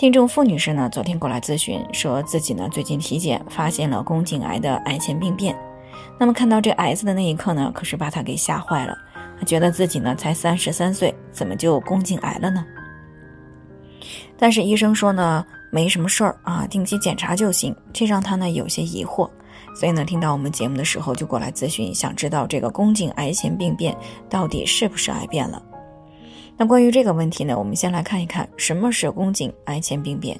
听众付女士呢，昨天过来咨询，说自己呢最近体检发现了宫颈癌的癌前病变。那么看到这癌字的那一刻呢，可是把她给吓坏了。她觉得自己呢才三十三岁，怎么就宫颈癌了呢？但是医生说呢没什么事儿啊，定期检查就行，这让她呢有些疑惑。所以呢，听到我们节目的时候就过来咨询，想知道这个宫颈癌前病变到底是不是癌变了。那关于这个问题呢，我们先来看一看什么是宫颈癌前病变。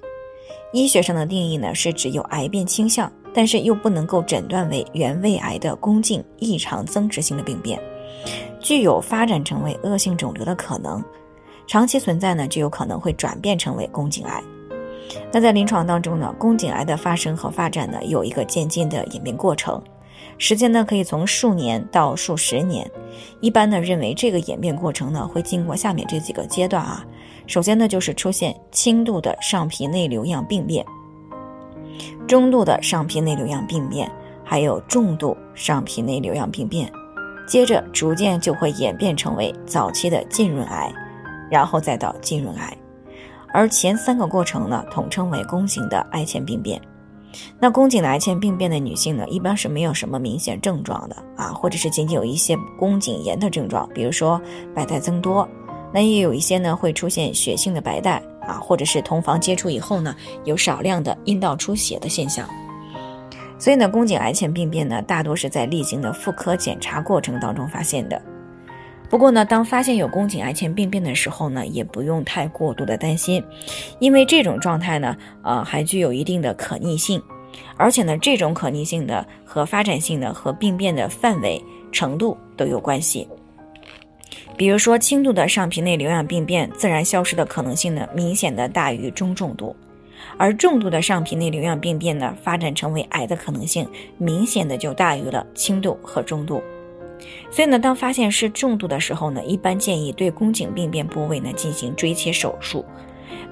医学上的定义呢，是指有癌变倾向，但是又不能够诊断为原位癌的宫颈异常增殖性的病变，具有发展成为恶性肿瘤的可能，长期存在呢，就有可能会转变成为宫颈癌。那在临床当中呢，宫颈癌的发生和发展呢，有一个渐进的演变过程。时间呢可以从数年到数十年，一般呢认为这个演变过程呢会经过下面这几个阶段啊。首先呢就是出现轻度的上皮内瘤样病变，中度的上皮内瘤样病变，还有重度上皮内瘤样病变，接着逐渐就会演变成为早期的浸润癌，然后再到浸润癌，而前三个过程呢统称为宫颈的癌前病变。那宫颈癌前病变的女性呢，一般是没有什么明显症状的啊，或者是仅仅有一些宫颈炎的症状，比如说白带增多。那也有一些呢会出现血性的白带啊，或者是同房接触以后呢，有少量的阴道出血的现象。所以呢，宫颈癌前病变呢，大多是在例行的妇科检查过程当中发现的。不过呢，当发现有宫颈癌前病变的时候呢，也不用太过度的担心，因为这种状态呢，呃，还具有一定的可逆性，而且呢，这种可逆性的和发展性的和病变的范围程度都有关系。比如说，轻度的上皮内瘤样病变自然消失的可能性呢，明显的大于中重度，而重度的上皮内瘤样病变呢，发展成为癌的可能性明显的就大于了轻度和中度。所以呢，当发现是重度的时候呢，一般建议对宫颈病变部位呢进行锥切手术。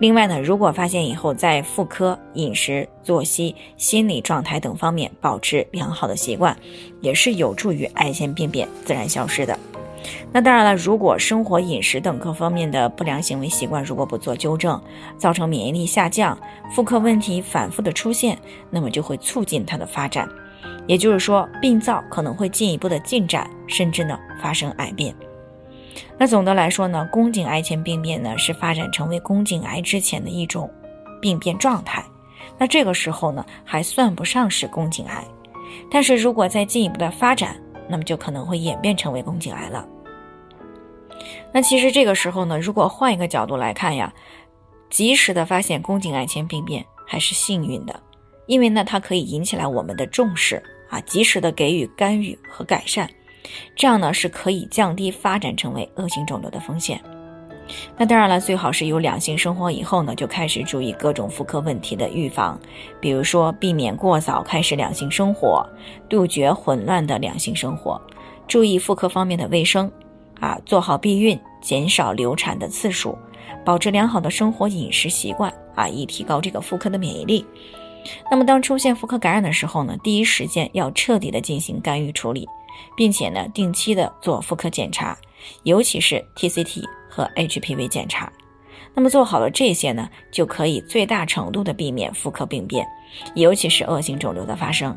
另外呢，如果发现以后在妇科、饮食、作息、心理状态等方面保持良好的习惯，也是有助于癌前病变自然消失的。那当然了，如果生活、饮食等各方面的不良行为习惯如果不做纠正，造成免疫力下降、妇科问题反复的出现，那么就会促进它的发展。也就是说，病灶可能会进一步的进展，甚至呢发生癌变。那总的来说呢，宫颈癌前病变呢是发展成为宫颈癌之前的一种病变状态。那这个时候呢还算不上是宫颈癌，但是如果再进一步的发展，那么就可能会演变成为宫颈癌了。那其实这个时候呢，如果换一个角度来看呀，及时的发现宫颈癌前病变还是幸运的。因为呢，它可以引起来我们的重视啊，及时的给予干预和改善，这样呢是可以降低发展成为恶性肿瘤的风险。那当然了，最好是有两性生活以后呢，就开始注意各种妇科问题的预防，比如说避免过早开始两性生活，杜绝混乱的两性生活，注意妇科方面的卫生，啊，做好避孕，减少流产的次数，保持良好的生活饮食习惯啊，以提高这个妇科的免疫力。那么，当出现妇科感染的时候呢，第一时间要彻底的进行干预处理，并且呢，定期的做妇科检查，尤其是 TCT 和 HPV 检查。那么做好了这些呢，就可以最大程度的避免妇科病变，尤其是恶性肿瘤的发生。